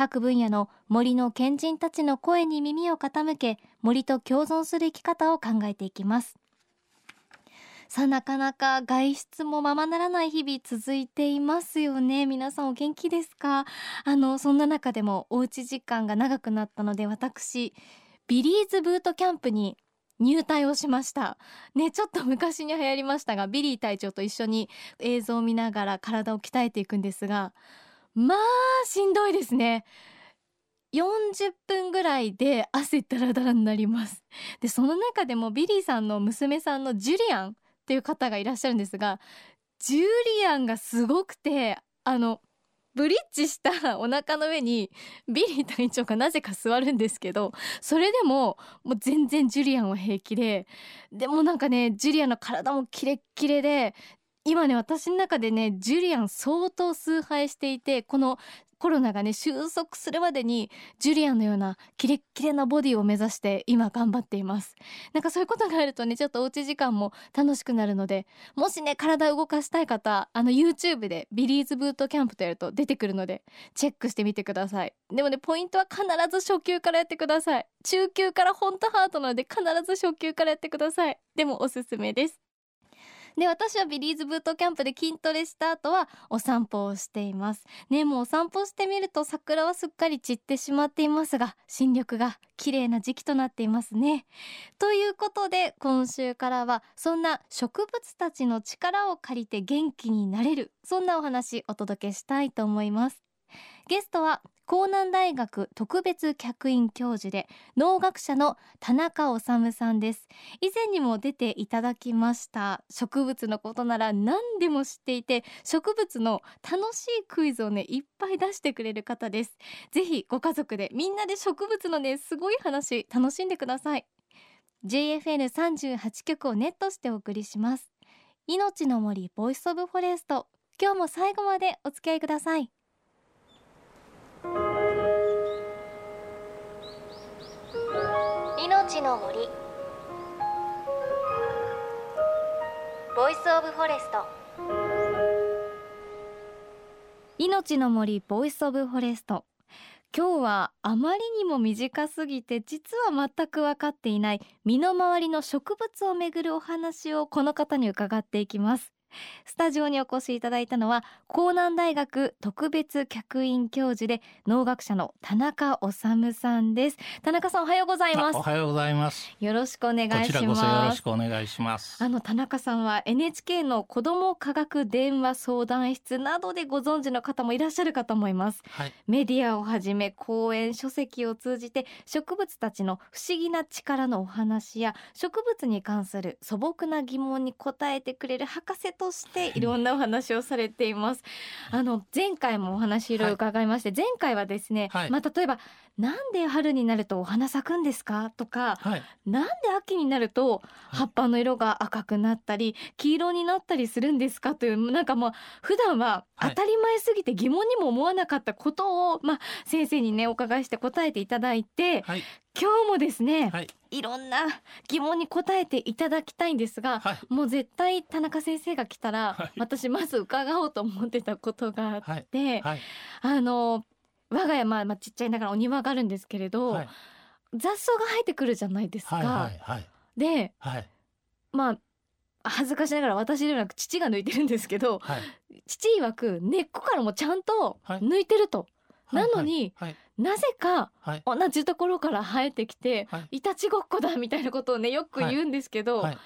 各分野の森の賢人たちの声に耳を傾け森と共存する生き方を考えていきます。さあなかなか外出もままならない日々続いていますよね。皆さんお元気ですか？あのそんな中でもおうち時間が長くなったので私ビリーズブートキャンプに入隊をしました。ねちょっと昔に流行りましたがビリー隊長と一緒に映像を見ながら体を鍛えていくんですがまあしんどいですね。40分ぐらいで汗だらだらになります。でその中でもビリーさんの娘さんのジュリアンっていう方がいらっしゃるんですがジュリアンがすごくてあのブリッジしたお腹の上にビリー隊長がなぜか座るんですけどそれでももう全然ジュリアンは平気ででもなんかねジュリアンの体もキレッキレで今ね私の中でねジュリアン相当崇拝していてこのコロナがね収束するまでにジュリアンのようなキレッキレなボディを目指して今頑張っています。なんかそういうことがあるとねちょっとおうち時間も楽しくなるのでもしね体を動かしたい方あの YouTube でビリーズブートキャンプとやると出てくるのでチェックしてみてください。でもねポイントは必ず初級からやってください。中級からホントハードなので必ず初級からやってください。でもおすすめです。で私はビリーズブートキャンプで筋トレした後はお散歩をしています。ねもうお散歩してみると桜はすっかり散ってしまっていますが新緑が綺麗な時期となっていますね。ということで今週からはそんな植物たちの力を借りて元気になれるそんなお話お届けしたいと思います。ゲストは江南大学特別客員教授で農学者の田中治さんです。以前にも出ていただきました。植物のことなら何でも知っていて植物の楽しいクイズをねいっぱい出してくれる方です。ぜひご家族でみんなで植物のねすごい話楽しんでください。JFN38 局をネットしてお送りします。命の森ボイスオブフォレスト。今日も最後までお付き合いください。の森。 Voice of Forest。命の森 Voice of Forest。今日はあまりにも短すぎて実は全く分かっていない身の回りの植物をめぐるお話をこの方に伺っていきます。スタジオにお越しいただいたのは甲南大学特別客員教授で農学者の田中修さんです。田中さんおはようございます。おはようございます。よろしくお願いします。こちらこそよろしくお願いします。あの田中さんは NHK の子ども科学電話相談室などでご存知の方もいらっしゃるかと思います、はい、メディアをはじめ講演書籍を通じて植物たちの不思議な力のお話や植物に関する素朴な疑問に答えてくれる博士としていろんなお話をされています。あの前回もお話いろいろ伺いまして、はい、前回はですね、はい、まあ例えばなんで春になるとお花咲くんですか？とか、はい、なんで秋になると葉っぱの色が赤くなったり黄色になったりするんですか？というなんかもう普段は当たり前すぎて疑問にも思わなかったことを、まあ先生にねお伺いして答えていただいて、今日もですね、はい、いろんな疑問に答えていただきたいんですが、はい、もう絶対田中先生が来たら、はい、私まず伺おうと思ってたことがあって、あの我が家まあ、まあ、ちっちゃいながらお庭があるんですけれど、雑草が生えてくるじゃないですか。はいはいはい、で、まあ恥ずかしながら私ではなく父が抜いてるんですけど、父曰く根っこからもちゃんと抜いてると。なのに、はい。はいなぜか同じところから生えてきて、はい、いたちごっこだみたいなことをねよく言うんですけど、はい、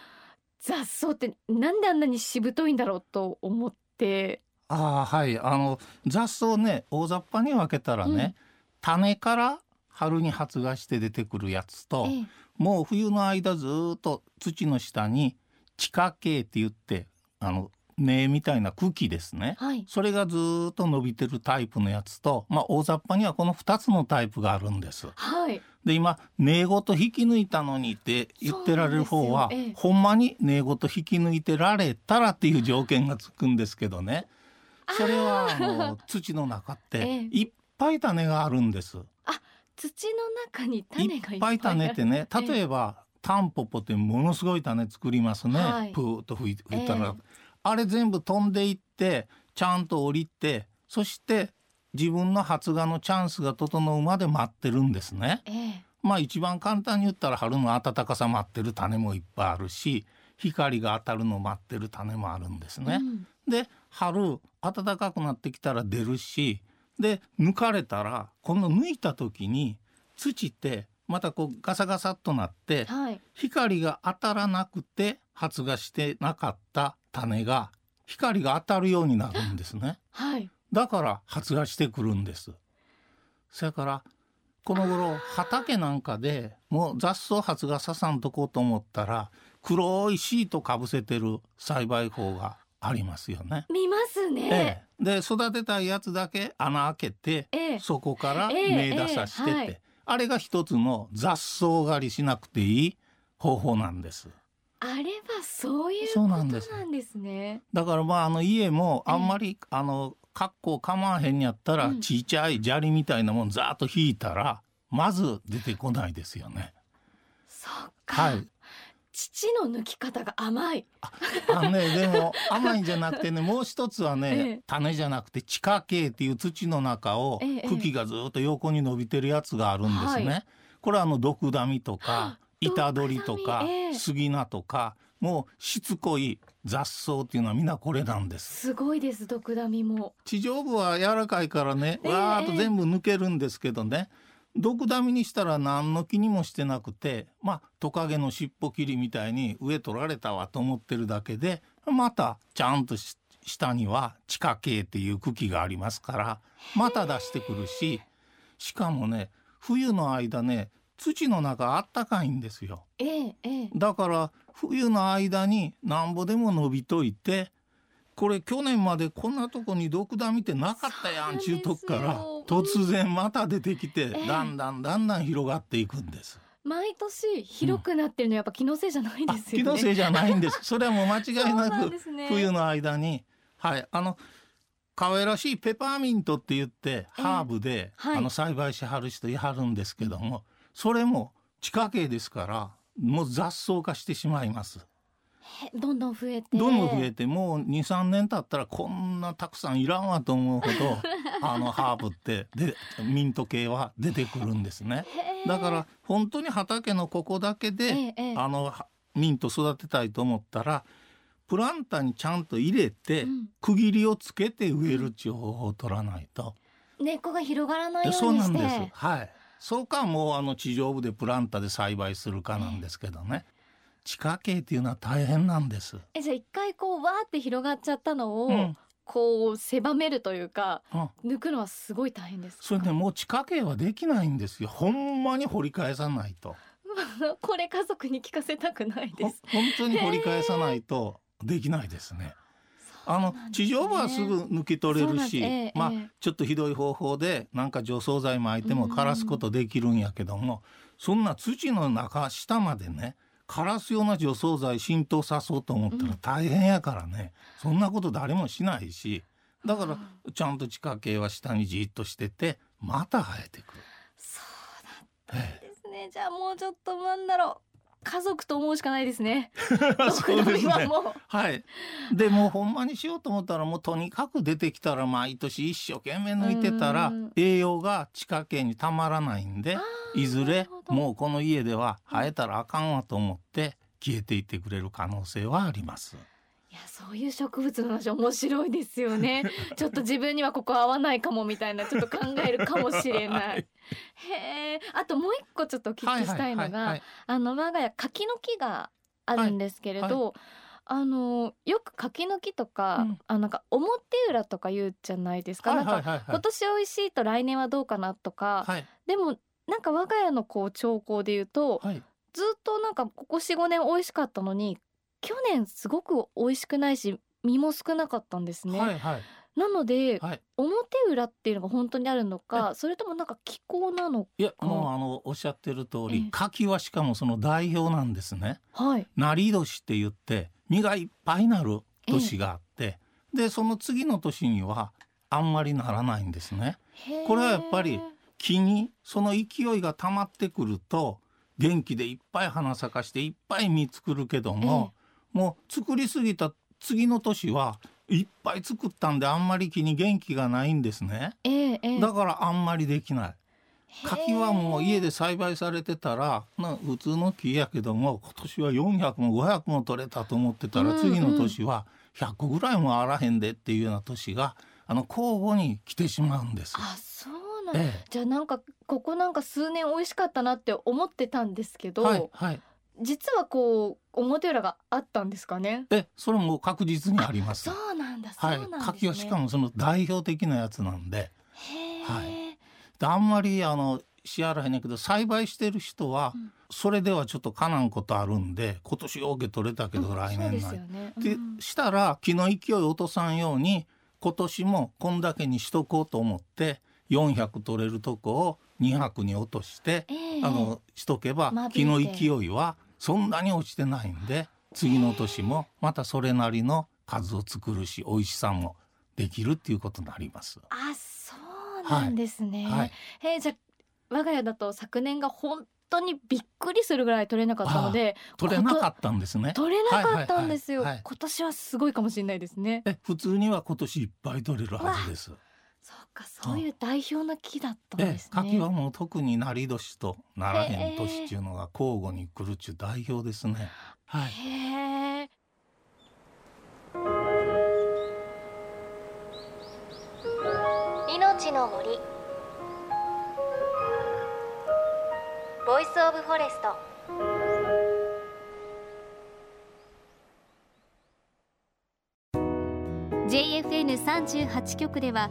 雑草ってなんであんなにしぶといんだろうと思ってあはい。あの雑草ね大雑把に分けたらね、うん、種から春に発芽して出てくるやつと、ええ、もう冬の間ずっと土の下に地下茎って言ってあの根みたいな茎ですね。はい。それがずーっと伸びてるタイプのやつと、まあ、大雑把にはこの2つのタイプがあるんです。はい。で今根ごと引き抜いたのにって言ってられる方は、ええ。ほんまに根ごと引き抜いてられたらっていう条件がつくんですけどねそれはあの土の中っええ。ていっぱい種があるんです。土の中に種がいっぱい。種ってね例えばタンポポってものすごい種作りますね、はい。プーッと吹い吹いたら、ええ。あれ全部飛んでいってちゃんと降りてそして自分の発芽のチャンスが整うまで待ってるんですね。ええ。まあ一番簡単に言ったら春の暖かさ待ってる種もいっぱいあるし光が当たるの待ってる種もあるんですね。うんで春暖かくなってきたら出るしで抜かれたら今度抜いた時に土ってまたこうガサガサっとなってはい光が当たらなくて発芽してなかった種が光が当たるようになるんですね。はいだから発芽してくるんです。それからこの頃畑なんかでもう雑草発芽ささんとこうと思ったら黒いシートかぶせてる栽培法がありますよね。見ますね。ええ、で育てたいやつだけ穴開けてええ。そこからええ芽出さしてて、ええはい。あれが一つの雑草狩りしなくていい方法なんです。あれはそういうことなんそうなですですね。だからまああの家もあんまり、あの格好構わへんやったら、うん。ちいちゃい砂利みたいなもんざーっと引いたらまず出てこないですよね。そうか、はい。土の抜き方が甘い。あのねでも甘いんじゃなくてねもう一つはね、ええ。種じゃなくて地下茎っていう土の中をええ茎がずっと横に伸びてるやつがあるんですね。はこれはあの毒ダミとか板取りとか杉菜とかもうしつこい雑草っていうのはみんなこれなんです。すごいです毒ダミも。地上部は柔らかいからねええわーっと全部抜けるんですけどね、毒ダミにしたら何の気にもしてなくてまあトカゲの尻尾切りみたいに上取られたわと思ってるだけでまたちゃんとし下には地下茎っていう茎がありますからまた出してくるししかもね冬の間ね土の中あったかいんですよ。ええええだから冬の間になんぼでも伸びといてこれ去年までこんなとこに毒ダミってなかったやんちゅうとこから突然また出てきてええ。だんだんだんだん広がっていくんです。毎年広くなってるのはやっぱ気のせいじゃないあですよね。気のせいじゃないんです。それはもう間違いなく冬の間に。はい。あの可愛らしいペパーミントって言ってええ。ハーブで、はい。あの栽培しはる人いはるんですけどもそれも地下茎ですからもう雑草化してしまいます。へどんどん増えてどんどん増えてもう23年経ったらこんなたくさんいらんわと思うほど あのハーブってでミント系は出てくるんですね。だから本当に畑のここだけで、あのはミント育てたいと思ったらプランターにちゃんと入れて、うん区切りをつけて植えるっていう方法を取らないと。根っこが広がらないよそうなんです。はい。そうかもうあの地上部でプランターで栽培するかなんですけどね。地下茎っていうのは大変なんです。えじゃあ一回こうわーって広がっちゃったのを、うん。こう狭めるというかうん。抜くのはすごい大変ですか？それねもう地下茎はできないんですよ。ほんまに掘り返さないと。これ家族に聞かせたくないほです。本当に掘り返さないとできないですね。あの地上部はすぐ抜き取れるし、ええまあええ。ちょっとひどい方法でなんか除草剤巻いても枯らすことできるんやけども、そんな土の中下までね枯らすような除草剤浸透さそうと思ったら大変やからね、そんなこと誰もしないし。だからちゃんと地下茎は下にじっとしててまた生えてくる。そうええ。ですね。じゃあもうちょっとなんだろう家族と思うしかないですね。そうですね。はもう。はい。でもうほんまにしようと思ったらもうとにかく出てきたら毎年一生懸命抜いてたらうん。栄養が地下茎にたまらないんでいずれもうこの家では生えたらあかんわと思って消えていってくれる可能性はあります。いやそういう植物の話面白いですよね。ちょっと自分にはここ合わないかもみたいなちょっと考えるかもしれない へえあともう一個ちょっとお聞きしたいのがはいはいはいはい。あの我が家柿の木があるんですけれど、はあのよく柿の木とか、うん。あなんか表裏とか言うじゃないですか、かはいはいはい。今年美味しいと来年はどうかなとか、はい。でもなんか我が家のこう兆候で言うと、はい。ずっとなんかここ45年美味しかったのに去年すごく美味しくないし身も少なかったんですね、はいはいなので、はい。表裏っていうのが本当にあるのかそれともなんか気候なのいやあもうあのおっしゃってる通ええ。り柿はしかもその代表なんですね。はい。なり年って言って実がいっぱいなる年があって、でその次の年にはあんまりならないんですね。これはやっぱり木にその勢いが溜まってくると元気でいっぱい花咲かしていっぱい実作るけども、もう作りすぎた次の年はいっぱい作ったんであんまり木に元気がないんですね。ええええ。だからあんまりできない。柿はもう家で栽培されてたらな普通の木やけども今年は400も500も取れたと思ってたうんうん。ら次の年は100個ぐらいもあらへんでっていうような年があの交互に来てしまうんです。あそうなん、えじゃあなんかここなんか数年美味しかったなって思ってたんですけえ、ど、はいはい。実はこう表裏があったんですかね？えそれも確実にあります。そうなんだはい。ね、柿はしかもその代表的なやつなんで。へえ、はい。であんまりあのしあらへんねんけど栽培してる人はうん。それではちょっとかなんことあるんで今年ようけ取れたけどうん来年ないでしたら木の勢いを落とさんように今年もこんだけにしとこうと思って400取れるとこを200に落として、ええ。あのしとけば間引いて木の勢いはそんなに落ちてないんで次の年もまたそれなりの数を作るし美味しさもできるっていうことになります。あそうなんですね、はい、えーじゃあ我が家だと昨年が本当にびっくりするぐらい取れなかったので取れなかったんですね。取れなかったんですよ、はいはいはいはい今年はすごいかもしれないですねえ普通には今年いっぱい取れるはずです。そうかそういう代表の木だったんえですね柿はもう特になり年とならへん年っていうのが交互に来るっちゅう代表ですね。はい。へえ命の森Voice of Forest JFN38 局では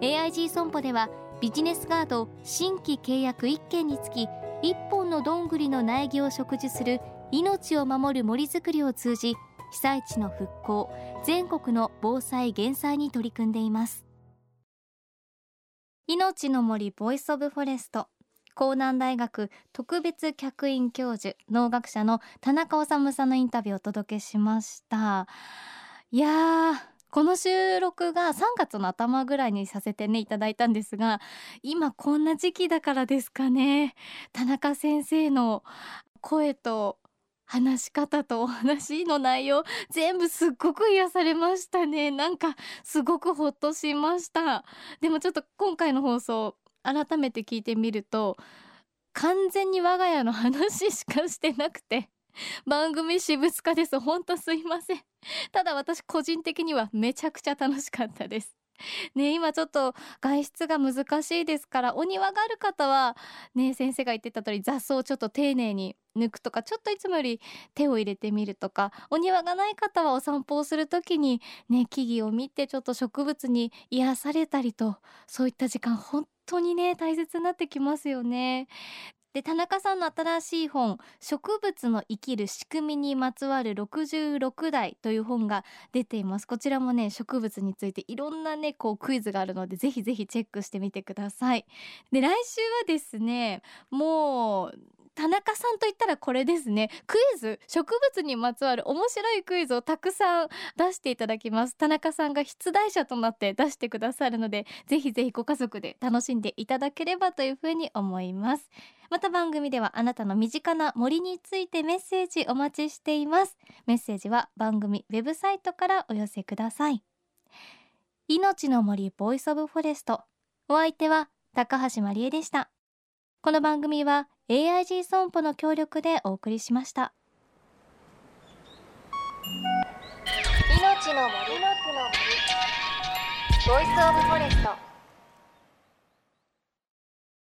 AIG 損保ではビジネスガード新規契約1件につき1本のどんぐりの苗木を植樹する命を守る森づくりを通じ被災地の復興全国の防災減災に取り組んでいます。命の森 Voice of Forest 甲南大学特別客員教授農学者の田中修さんのインタビューをお届けしました。いやーこの収録が3月の頭ぐらいにさせてねいただいたんですが今こんな時期だからですかね。田中先生の声と話し方とお話の内容全部すっごく癒されましたね。なんかすごくほっとしました。でもちょっと今回の放送改めて聞いてみると完全に我が家の話しかしてなくて。番組私物化です。ほんとすいません。ただ私個人的にはめちゃくちゃ楽しかったです。ね今ちょっと外出が難しいですからお庭がある方はね先生が言ってた通り雑草をちょっと丁寧に抜くとかちょっといつもより手を入れてみるとかお庭がない方はお散歩をする時にね木々を見てちょっと植物に癒されたりとそういった時間本当にね大切になってきますよね。で田中さんの新しい本「植物の生きる仕組みにまつわる66代」という本が出ています。こちらもね植物についていろんなねこうクイズがあるのでぜひぜひチェックしてみてください。で来週はですねもう田中さんといったらこれですね。クイズ植物にまつわる面白いクイズをたくさん出していただきます。田中さんが出題者となって出してくださるのでぜひぜひご家族で楽しんでいただければというふうに思います。また番組ではあなたの身近な森についてメッセージお待ちしています。メッセージは番組ウェブサイトからお寄せください。命の森 Voice of Forest。お相手は高橋真理恵でした。この番組は AIG 損保の協力でお送りしました。命の森。の森。 Voice of Forest。